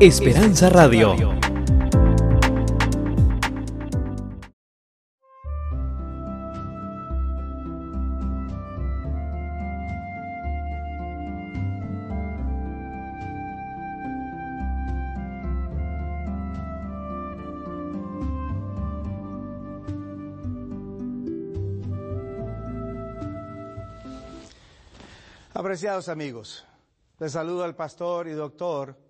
Esperanza Radio. Apreciados amigos, les saludo al pastor y doctor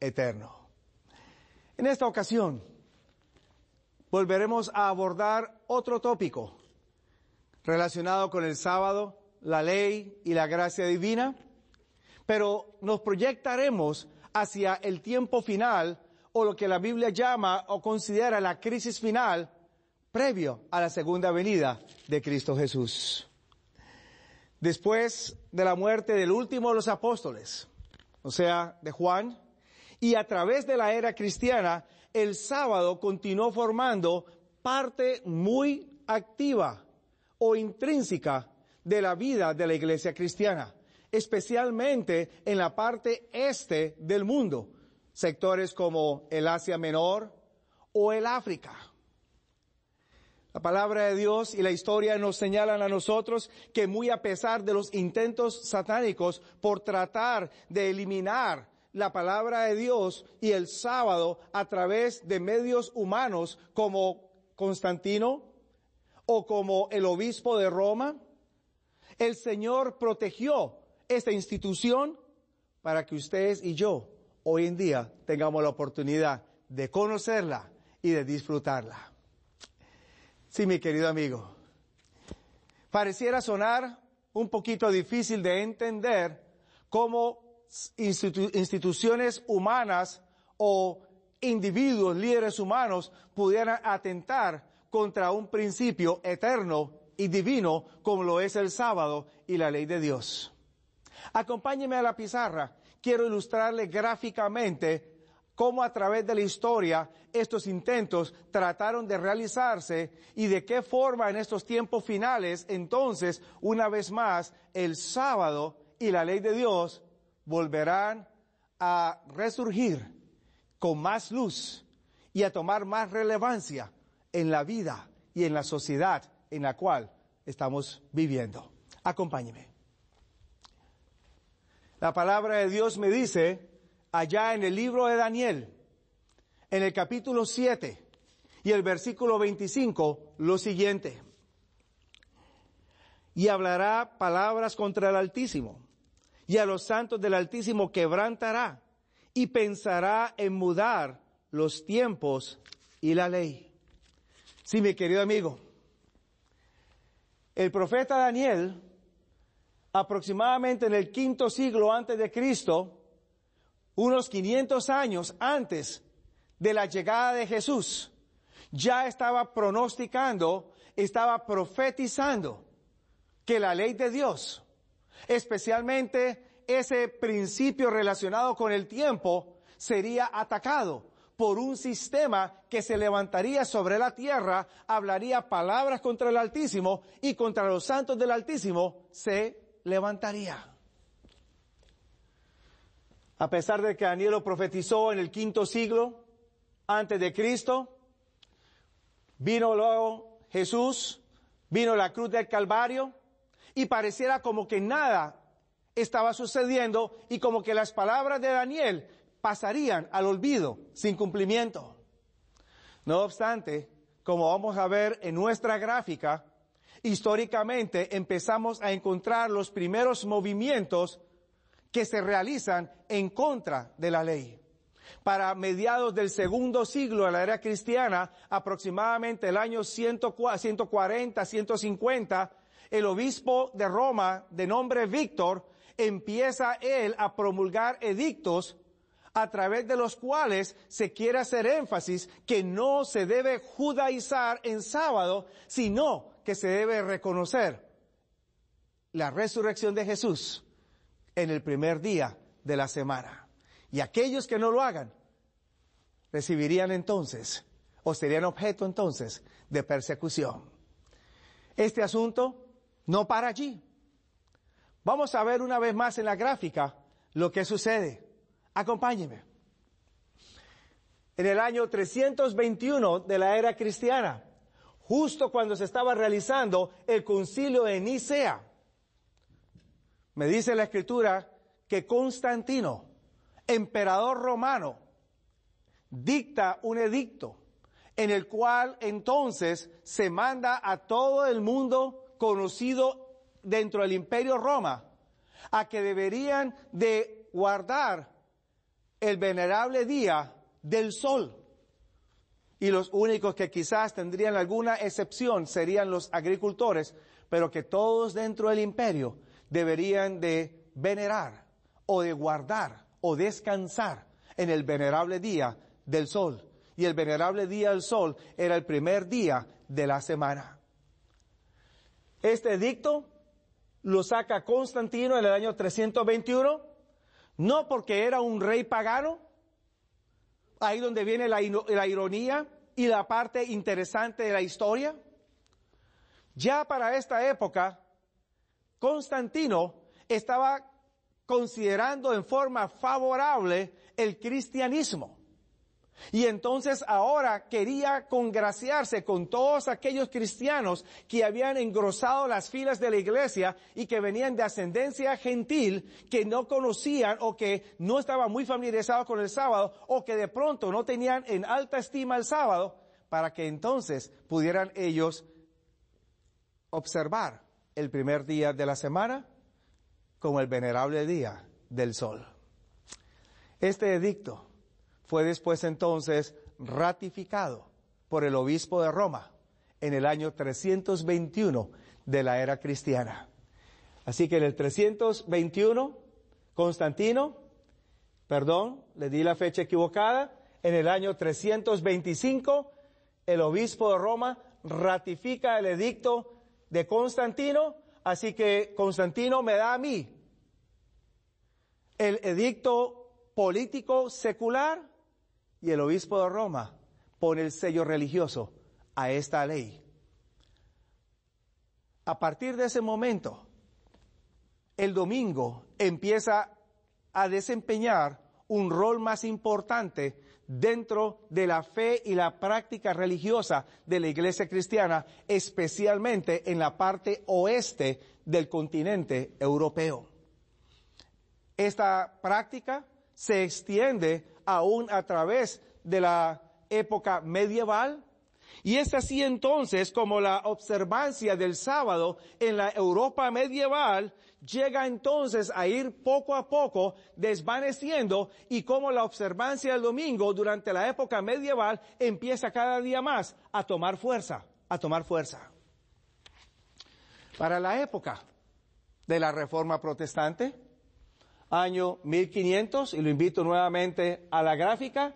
eterno. En esta ocasión volveremos a abordar otro tópico relacionado con el sábado, la ley y la gracia divina, pero nos proyectaremos hacia el tiempo final o lo que la Biblia llama o considera la crisis final previo a la segunda venida de Cristo Jesús. Después de la muerte del último de los apóstoles, o sea, de Juan, y a través de la era cristiana, el sábado continuó formando parte muy activa o intrínseca de la vida de la iglesia cristiana, especialmente en la parte este del mundo, sectores como el Asia Menor o el África. La palabra de Dios y la historia nos señalan a nosotros que muy a pesar de los intentos satánicos por tratar de eliminar la palabra de Dios y el sábado a través de medios humanos como Constantino o como el obispo de Roma, el Señor protegió esta institución para que ustedes y yo hoy en día tengamos la oportunidad de conocerla y de disfrutarla. Sí, mi querido amigo, pareciera sonar un poquito difícil de entender cómo instituciones humanas o individuos, líderes humanos, pudieran atentar contra un principio eterno y divino como lo es el sábado y la ley de Dios. Acompáñeme a la pizarra quiero ilustrarle gráficamente cómo a través de la historia estos intentos trataron de realizarse y de qué forma en estos tiempos finales entonces, una vez más, el sábado y la ley de Dios volverán a resurgir con más luz y a tomar más relevancia en la vida y en la sociedad en la cual estamos viviendo. Acompáñeme. La palabra de Dios me dice allá en el libro de Daniel, en el capítulo 7 y el versículo 25, lo siguiente. Y hablará palabras contra el Altísimo, y a los santos del Altísimo quebrantará, y pensará en mudar los tiempos y la ley. Sí, mi querido amigo, el profeta Daniel aproximadamente en el quinto siglo antes de Cristo, unos 500 años antes de la llegada de Jesús, ya estaba pronosticando, estaba profetizando que la ley de Dios, especialmente ese principio relacionado con el tiempo, sería atacado por un sistema que se levantaría sobre la tierra, hablaría palabras contra el Altísimo y contra los santos del Altísimo se levantaría. A pesar de que Daniel lo profetizó en el quinto siglo antes de Cristo, vino luego Jesús, vino la cruz del Calvario y pareciera como que nada estaba sucediendo y como que las palabras de Daniel pasarían al olvido sin cumplimiento. No obstante, como vamos a ver en nuestra gráfica, históricamente empezamos a encontrar los primeros movimientos que se realizan en contra de la ley. Para mediados del segundo siglo de la era cristiana, aproximadamente el año 140, 150, el obispo de Roma, de nombre Víctor, empieza él a promulgar edictos a través de los cuales se quiere hacer énfasis que no se debe judaizar en sábado, sino que se debe reconocer la resurrección de Jesús en el primer día de la semana. Y aquellos que no lo hagan recibirían entonces o serían objeto entonces de persecución. Este asunto no para allí. Vamos a ver una vez más en la gráfica lo que sucede. Acompáñeme. En el año 321 de la era cristiana, justo cuando se estaba realizando el concilio de Nicea, me dice la escritura que Constantino, emperador romano, dicta un edicto en el cual entonces se manda a todo el mundo conocido dentro del imperio Roma a que deberían de guardar el venerable día del sol. Y los únicos que quizás tendrían alguna excepción serían los agricultores, pero que todos dentro del imperio deberían de venerar o de guardar o descansar en el venerable día del sol. Y el venerable día del sol era el primer día de la semana. Este edicto lo saca Constantino en el año 321, no porque era un rey pagano, ahí donde viene la, la ironía y la parte interesante de la historia. Ya para esta época, Constantino estaba considerando en forma favorable el cristianismo. Y entonces ahora quería congraciarse con todos aquellos cristianos que habían engrosado las filas de la iglesia y que venían de ascendencia gentil, que no conocían o que no estaban muy familiarizados con el sábado o que de pronto no tenían en alta estima el sábado, para que entonces pudieran ellos observar el primer día de la semana como el venerable día del sol. Este edicto fue después entonces ratificado por el obispo de Roma en el año 321 de la era cristiana. Así que en el 321, Constantino, perdón, le di la fecha equivocada, en el año 325, el obispo de Roma ratifica el edicto de Constantino, así que Constantino me da a mí el edicto político secular y el obispo de Roma pone el sello religioso a esta ley. A partir de ese momento, el domingo empieza a desempeñar un rol más importante dentro de la fe y la práctica religiosa de la iglesia cristiana, especialmente en la parte oeste del continente europeo. Esta práctica se extiende aún a través de la época medieval. Y es así entonces como la observancia del sábado en la Europa medieval llega entonces a ir poco a poco desvaneciendo y como la observancia del domingo durante la época medieval empieza cada día más a tomar fuerza, a tomar fuerza. Para la época de la Reforma Protestante, año 1500, y lo invito nuevamente a la gráfica,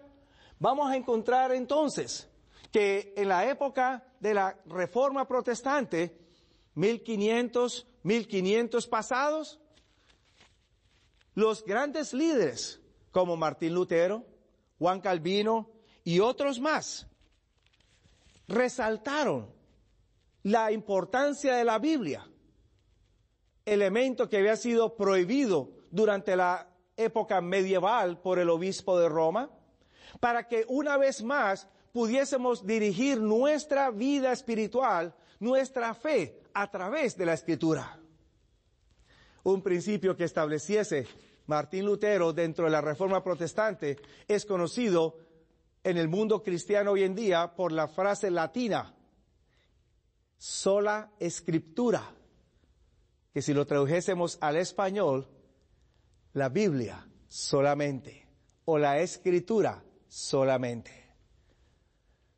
vamos a encontrar entonces que en la época de la Reforma Protestante, 1500, 1500 pasados, los grandes líderes como Martín Lutero, Juan Calvino y otros más resaltaron la importancia de la Biblia, elemento que había sido prohibido durante la época medieval por el obispo de Roma, para que una vez más pudiésemos dirigir nuestra vida espiritual, nuestra fe, a través de la escritura. Un principio que estableciese Martín Lutero dentro de la Reforma Protestante es conocido en el mundo cristiano hoy en día por la frase latina, sola escritura, que si lo tradujésemos al español la Biblia solamente o la escritura solamente.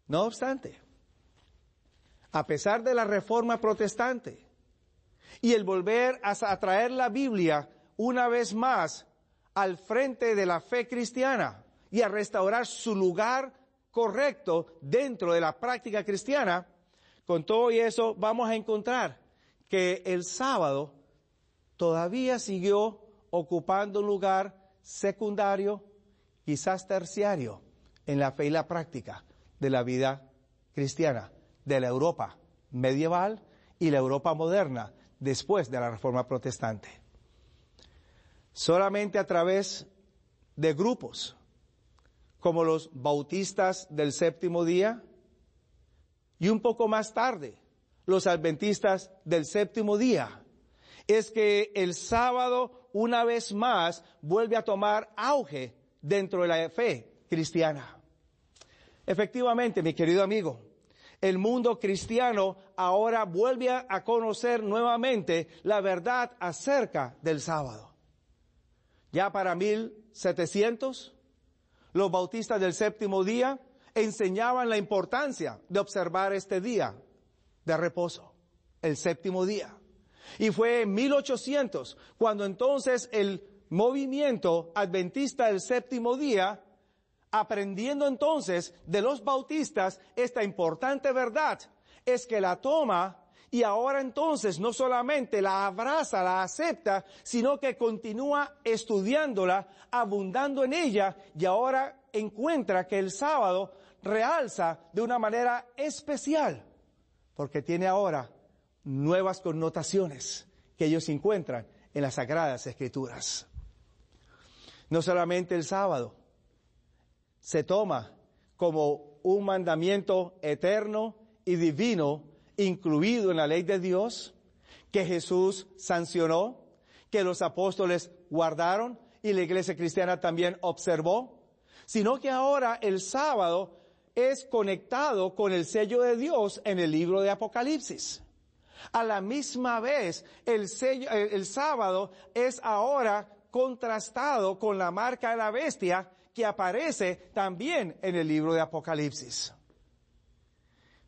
No obstante, a pesar de la reforma protestante y el volver a traer la Biblia una vez más al frente de la fe cristiana y a restaurar su lugar correcto dentro de la práctica cristiana, con todo y eso vamos a encontrar que el sábado todavía siguió ocupando un lugar secundario, quizás terciario, en la fe y la práctica de la vida cristiana, de la Europa medieval y la Europa moderna después de la Reforma Protestante. Solamente a través de grupos como los bautistas del séptimo día y un poco más tarde los adventistas del séptimo día es que el sábado una vez más vuelve a tomar auge dentro de la fe cristiana. Efectivamente, mi querido amigo, el mundo cristiano ahora vuelve a conocer nuevamente la verdad acerca del sábado. Ya para 1700, los bautistas del séptimo día enseñaban la importancia de observar este día de reposo, el séptimo día. Y fue en 1800 cuando entonces el movimiento adventista del séptimo día, aprendiendo entonces de los bautistas esta importante verdad, es que la toma y ahora entonces no solamente la abraza, la acepta, sino que continúa estudiándola, abundando en ella y ahora encuentra que el sábado realza de una manera especial, porque tiene ahora nuevas connotaciones que ellos encuentran en las Sagradas Escrituras. No solamente el sábado se toma como un mandamiento eterno y divino incluido en la ley de Dios, que Jesús sancionó, que los apóstoles guardaron y la iglesia cristiana también observó, sino que ahora el sábado es conectado con el sello de Dios en el libro de Apocalipsis. A la misma vez, el, el sábado es ahora contrastado con la marca de la bestia que aparece también en el libro de Apocalipsis.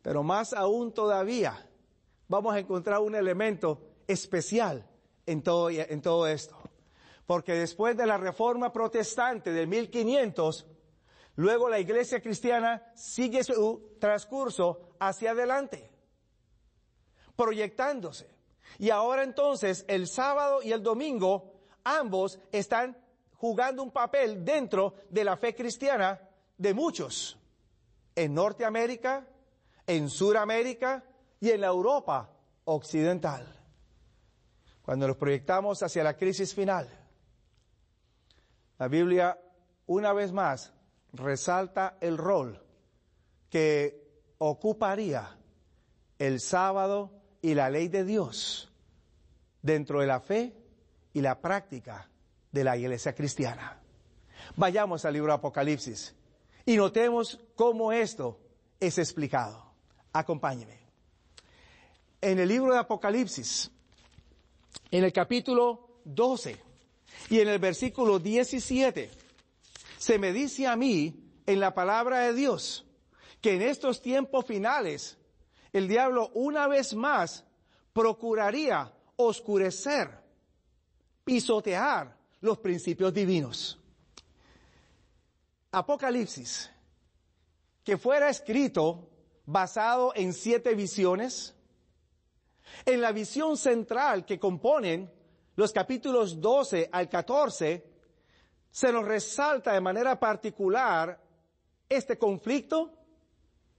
Pero más aún todavía, vamos a encontrar un elemento especial en todo, en todo esto. Porque después de la reforma protestante de 1500, luego la iglesia cristiana sigue su transcurso hacia adelante proyectándose. Y ahora entonces el sábado y el domingo ambos están jugando un papel dentro de la fe cristiana de muchos, en Norteamérica, en Suramérica y en la Europa occidental. Cuando nos proyectamos hacia la crisis final, la Biblia una vez más resalta el rol que ocuparía el sábado y la ley de Dios dentro de la fe y la práctica de la iglesia cristiana. Vayamos al libro de Apocalipsis y notemos cómo esto es explicado. Acompáñeme. En el libro de Apocalipsis, en el capítulo 12 y en el versículo 17, se me dice a mí en la palabra de Dios que en estos tiempos finales el diablo una vez más procuraría oscurecer, pisotear los principios divinos. Apocalipsis, que fuera escrito basado en siete visiones, en la visión central que componen los capítulos 12 al 14, se nos resalta de manera particular este conflicto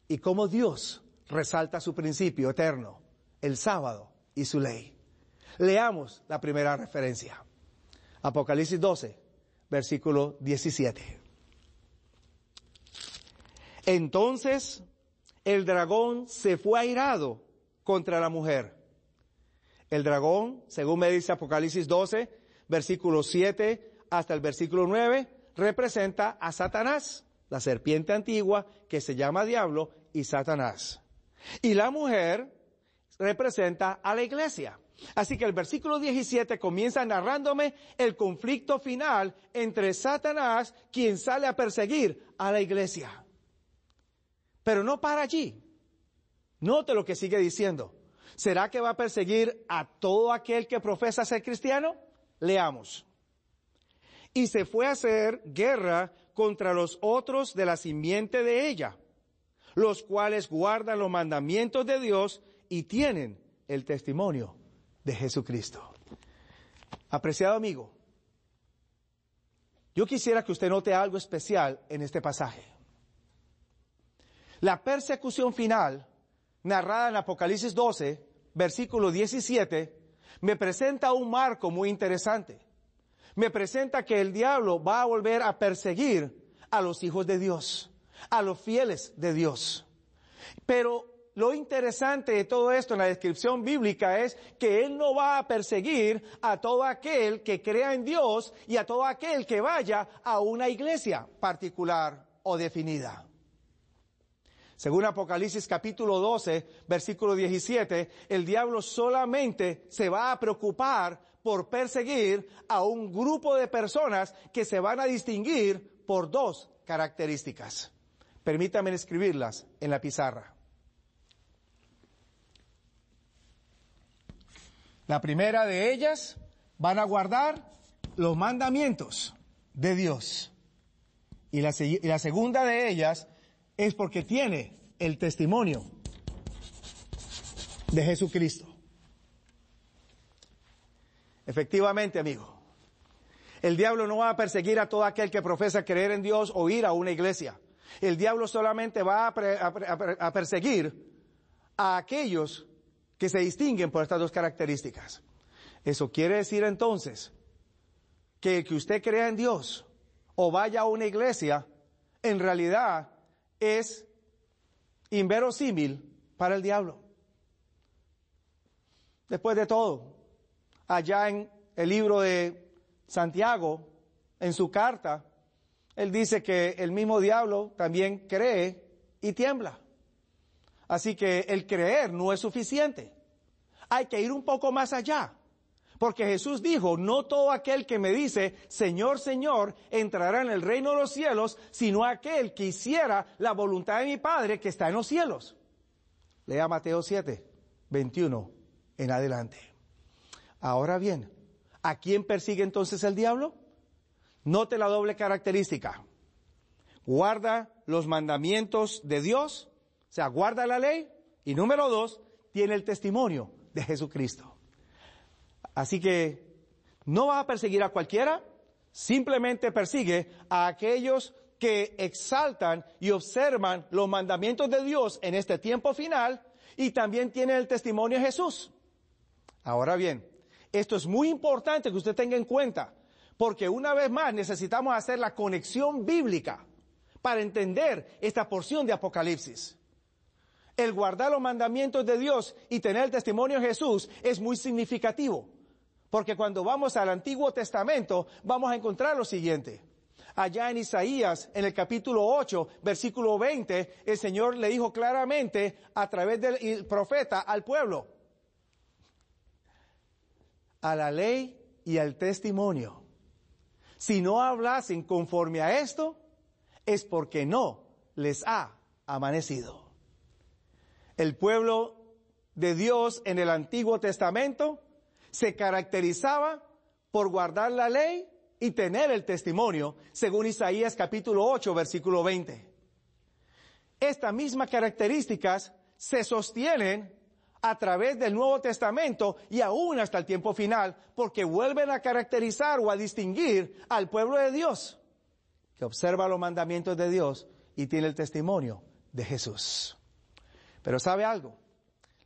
y cómo Dios resalta su principio eterno, el sábado y su ley. Leamos la primera referencia. Apocalipsis 12, versículo 17. Entonces el dragón se fue airado contra la mujer. El dragón, según me dice Apocalipsis 12, versículo 7 hasta el versículo 9, representa a Satanás, la serpiente antigua que se llama diablo y Satanás. Y la mujer representa a la iglesia. Así que el versículo 17 comienza narrándome el conflicto final entre Satanás, quien sale a perseguir a la iglesia. Pero no para allí. Note lo que sigue diciendo. ¿Será que va a perseguir a todo aquel que profesa ser cristiano? Leamos. y se fue a hacer guerra contra los otros de la simiente de ella, los cuales guardan los mandamientos de Dios y tienen el testimonio de Jesucristo. Apreciado amigo, yo quisiera que usted note algo especial en este pasaje. La persecución final, narrada en Apocalipsis 12, versículo 17, me presenta un marco muy interesante. Me presenta que el diablo va a volver a perseguir a los hijos de Dios, a los fieles de Dios. Pero lo interesante de todo esto en la descripción bíblica es que Él no va a perseguir a todo aquel que crea en Dios y a todo aquel que vaya a una iglesia particular o definida. Según Apocalipsis capítulo 12, versículo 17, el diablo solamente se va a preocupar por perseguir a un grupo de personas que se van a distinguir por dos características. Permítanme escribirlas en la pizarra. La primera de ellas van a guardar los mandamientos de Dios. Y la, y la, segunda de ellas es porque tiene el testimonio de Jesucristo. Efectivamente, amigo. El diablo no va a perseguir a todo aquel que profesa creer en Dios o ir a una iglesia. El diablo solamente va a, a, a perseguir a aquellos que se distinguen por estas dos características. Eso quiere decir entonces que que usted crea en Dios o vaya a una iglesia, en realidad es inverosímil para el diablo. Después de todo, allá en el libro de Santiago, en su carta, él dice que el mismo diablo también cree y tiembla. Así que el creer no es suficiente. Hay que ir un poco más allá. Porque Jesús dijo, no todo aquel que me dice, Señor, Señor, entrará en el reino de los cielos, sino aquel que hiciera la voluntad de mi Padre que está en los cielos. Lea Mateo 7, 21 en adelante. Ahora bien, ¿a quién persigue entonces el diablo? Note la doble característica. Guarda los mandamientos de Dios o sea, guarda la ley y número dos, tiene el testimonio de Jesucristo. Así que no va a perseguir a cualquiera, simplemente persigue a aquellos que exaltan y observan los mandamientos de Dios en este tiempo final y también tiene el testimonio de Jesús. Ahora bien, esto es muy importante que usted tenga en cuenta, porque una vez más necesitamos hacer la conexión bíblica para entender esta porción de Apocalipsis el guardar los mandamientos de Dios y tener el testimonio de Jesús es muy significativo. Porque cuando vamos al Antiguo Testamento vamos a encontrar lo siguiente. Allá en Isaías, en el capítulo 8, versículo 20, el Señor le dijo claramente a través del profeta al pueblo, a la ley y al testimonio. Si no hablasen conforme a esto, es porque no les ha amanecido el pueblo de Dios en el Antiguo Testamento se caracterizaba por guardar la ley y tener el testimonio, según Isaías capítulo 8, versículo 20. Estas mismas características se sostienen a través del Nuevo Testamento y aún hasta el tiempo final, porque vuelven a caracterizar o a distinguir al pueblo de Dios, que observa los mandamientos de Dios y tiene el testimonio de Jesús. Pero ¿sabe algo?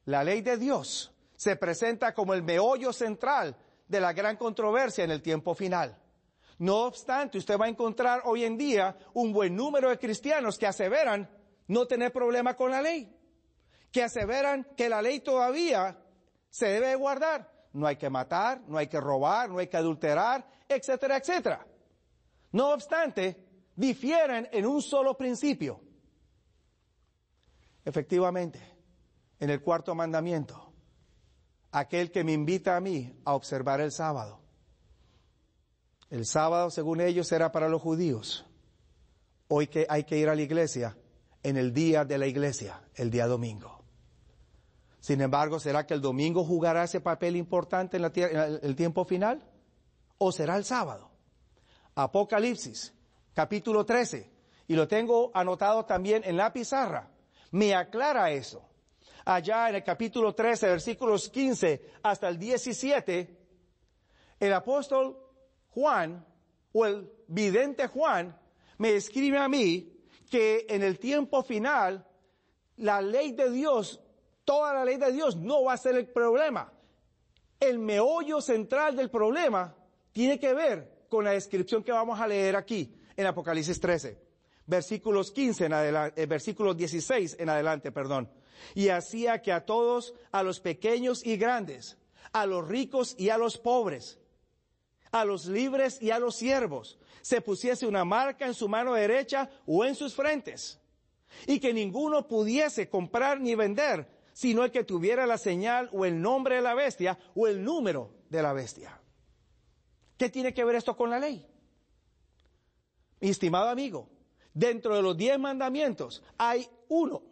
La ley de Dios se presenta como el meollo central de la gran controversia en el tiempo final. No obstante, usted va a encontrar hoy en día un buen número de cristianos que aseveran no tener problema con la ley, que aseveran que la ley todavía se debe guardar. No hay que matar, no hay que robar, no hay que adulterar, etcétera, etcétera. No obstante, difieren en un solo principio. Efectivamente, en el cuarto mandamiento, aquel que me invita a mí a observar el sábado. El sábado, según ellos, era para los judíos. Hoy que hay que ir a la iglesia en el día de la iglesia, el día domingo. Sin embargo, ¿será que el domingo jugará ese papel importante en, en el tiempo final? ¿O será el sábado? Apocalipsis, capítulo 13, y lo tengo anotado también en la pizarra, me aclara eso. Allá en el capítulo 13, versículos 15 hasta el 17, el apóstol Juan, o el vidente Juan, me escribe a mí que en el tiempo final, la ley de Dios, toda la ley de Dios no va a ser el problema. El meollo central del problema tiene que ver con la descripción que vamos a leer aquí en Apocalipsis 13, versículos 15 en adelante, eh, versículos 16 en adelante, perdón. Y hacía que a todos, a los pequeños y grandes, a los ricos y a los pobres, a los libres y a los siervos, se pusiese una marca en su mano derecha o en sus frentes, y que ninguno pudiese comprar ni vender, sino el que tuviera la señal o el nombre de la bestia o el número de la bestia. ¿Qué tiene que ver esto con la ley? Mi estimado amigo, dentro de los diez mandamientos hay uno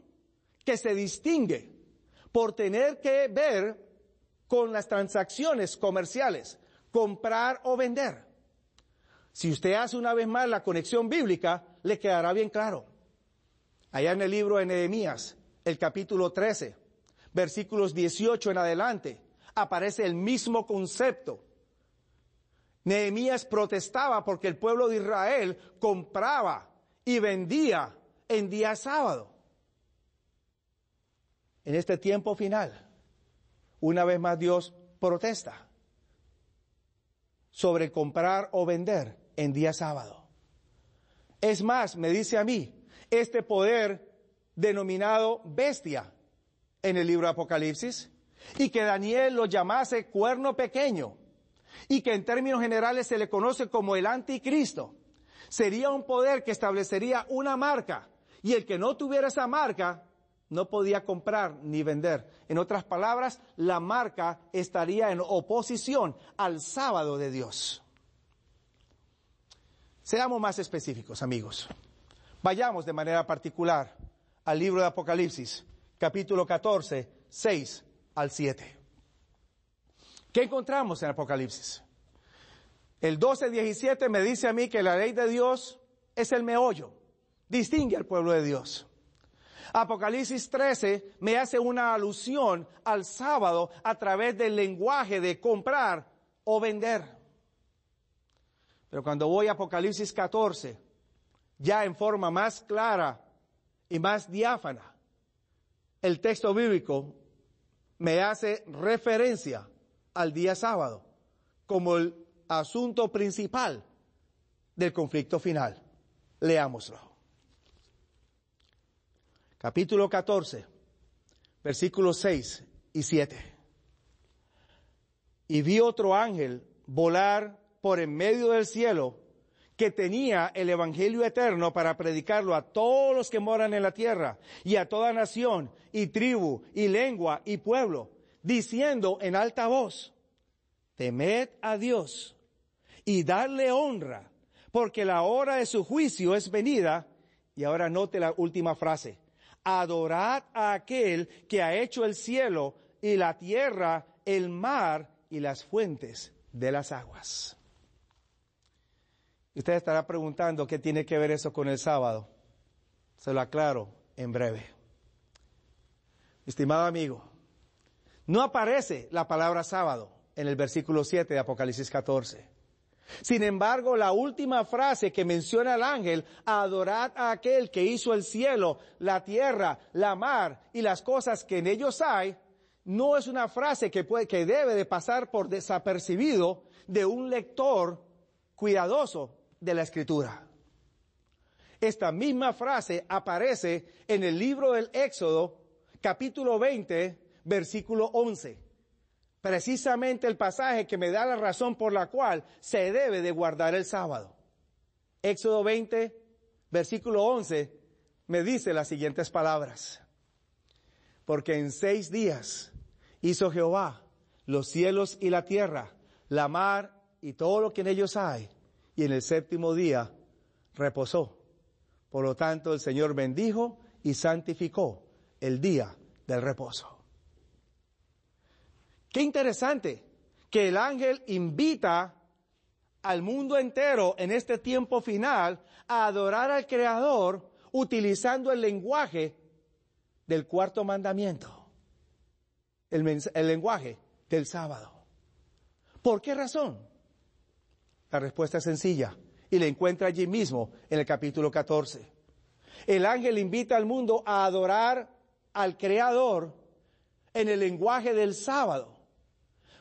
que se distingue por tener que ver con las transacciones comerciales, comprar o vender. Si usted hace una vez más la conexión bíblica, le quedará bien claro. Allá en el libro de Nehemías, el capítulo 13, versículos 18 en adelante, aparece el mismo concepto. Nehemías protestaba porque el pueblo de Israel compraba y vendía en día sábado. En este tiempo final, una vez más Dios protesta sobre comprar o vender en día sábado. Es más, me dice a mí, este poder denominado bestia en el libro de Apocalipsis, y que Daniel lo llamase cuerno pequeño, y que en términos generales se le conoce como el anticristo, sería un poder que establecería una marca, y el que no tuviera esa marca no podía comprar ni vender. En otras palabras, la marca estaría en oposición al sábado de Dios. Seamos más específicos, amigos. Vayamos de manera particular al libro de Apocalipsis, capítulo 14, 6 al 7. ¿Qué encontramos en Apocalipsis? El 12, 17 me dice a mí que la ley de Dios es el meollo, distingue al pueblo de Dios. Apocalipsis 13 me hace una alusión al sábado a través del lenguaje de comprar o vender. Pero cuando voy a Apocalipsis 14, ya en forma más clara y más diáfana, el texto bíblico me hace referencia al día sábado como el asunto principal del conflicto final. Leámoslo capítulo 14, versículos 6 y 7. Y vi otro ángel volar por en medio del cielo que tenía el Evangelio eterno para predicarlo a todos los que moran en la tierra y a toda nación y tribu y lengua y pueblo, diciendo en alta voz, temed a Dios y darle honra, porque la hora de su juicio es venida. Y ahora note la última frase, adorad a aquel que ha hecho el cielo y la tierra, el mar y las fuentes de las aguas. Usted estará preguntando qué tiene que ver eso con el sábado. Se lo aclaro en breve. Estimado amigo, no aparece la palabra sábado en el versículo 7 de Apocalipsis 14. Sin embargo, la última frase que menciona el ángel, adorad a aquel que hizo el cielo, la tierra, la mar y las cosas que en ellos hay, no es una frase que, puede, que debe de pasar por desapercibido de un lector cuidadoso de la escritura. Esta misma frase aparece en el libro del Éxodo, capítulo 20, versículo 11 precisamente el pasaje que me da la razón por la cual se debe de guardar el sábado. Éxodo 20, versículo 11, me dice las siguientes palabras. Porque en seis días hizo Jehová los cielos y la tierra, la mar y todo lo que en ellos hay, y en el séptimo día reposó. Por lo tanto, el Señor bendijo y santificó el día del reposo. Qué interesante que el ángel invita al mundo entero en este tiempo final a adorar al Creador utilizando el lenguaje del cuarto mandamiento, el, lenguaje del sábado. ¿Por qué razón? La respuesta es sencilla y la encuentra allí mismo en el capítulo 14. El ángel invita al mundo a adorar al Creador en el lenguaje del sábado,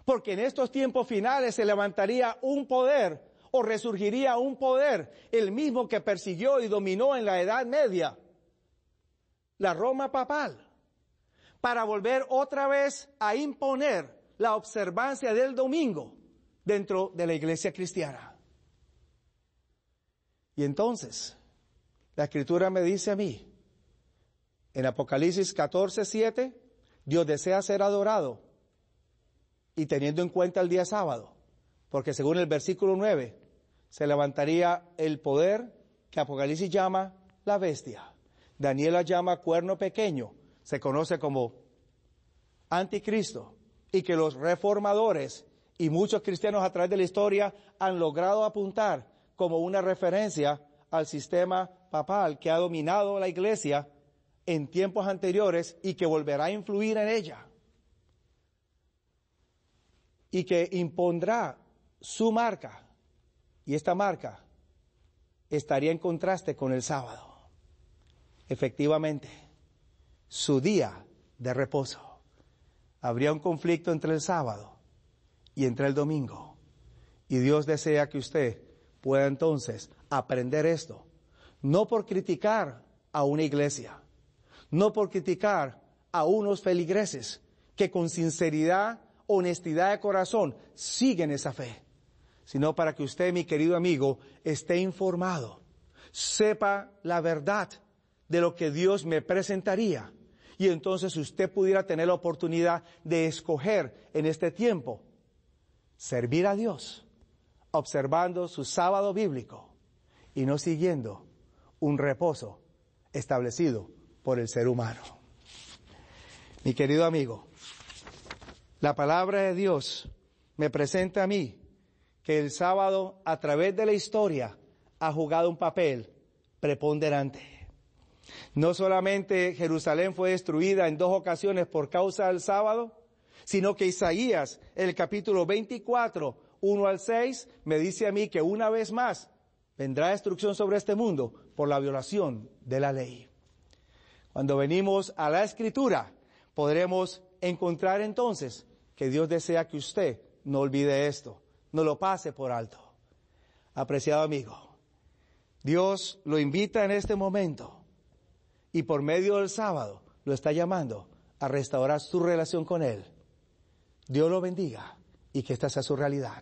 porque en estos tiempos finales se levantaría un poder o resurgiría un poder, el mismo que persiguió y dominó en la Edad Media, la Roma papal, para volver otra vez a imponer la observancia del domingo dentro de la iglesia cristiana. Y entonces, la escritura me dice a mí, en Apocalipsis 14, 7, Dios desea ser adorado y teniendo en cuenta el día sábado, porque según el versículo 9, se levantaría el poder que Apocalipsis llama la bestia. Daniela llama cuerno pequeño, se conoce como anticristo, y que los reformadores y muchos cristianos a través de la historia han logrado apuntar como una referencia al sistema papal que ha dominado la iglesia en tiempos anteriores y que volverá a influir en ella. Y que impondrá su marca. Y esta marca estaría en contraste con el sábado. Efectivamente, su día de reposo. Habría un conflicto entre el sábado y entre el domingo. Y Dios desea que usted pueda entonces aprender esto. No por criticar a una iglesia, no por criticar a unos feligreses que con sinceridad, honestidad de corazón siguen esa fe, sino para que usted, mi querido amigo, esté informado, sepa la verdad de lo que Dios me presentaría. Y entonces usted pudiera tener la oportunidad de escoger en este tiempo servir a Dios, observando su sábado bíblico y no siguiendo un reposo establecido por el ser humano. Mi querido amigo, la palabra de Dios me presenta a mí que el sábado a través de la historia ha jugado un papel preponderante. No solamente Jerusalén fue destruida en dos ocasiones por causa del sábado, sino que Isaías, el capítulo 24, 1 al 6, me dice a mí que una vez más vendrá destrucción sobre este mundo por la violación de la ley. Cuando venimos a la escritura, podremos encontrar entonces que Dios desea que usted no olvide esto, no lo pase por alto. Apreciado amigo, Dios lo invita en este momento y por medio del sábado lo está llamando a restaurar su relación con Él. Dios lo bendiga y que esta sea su realidad.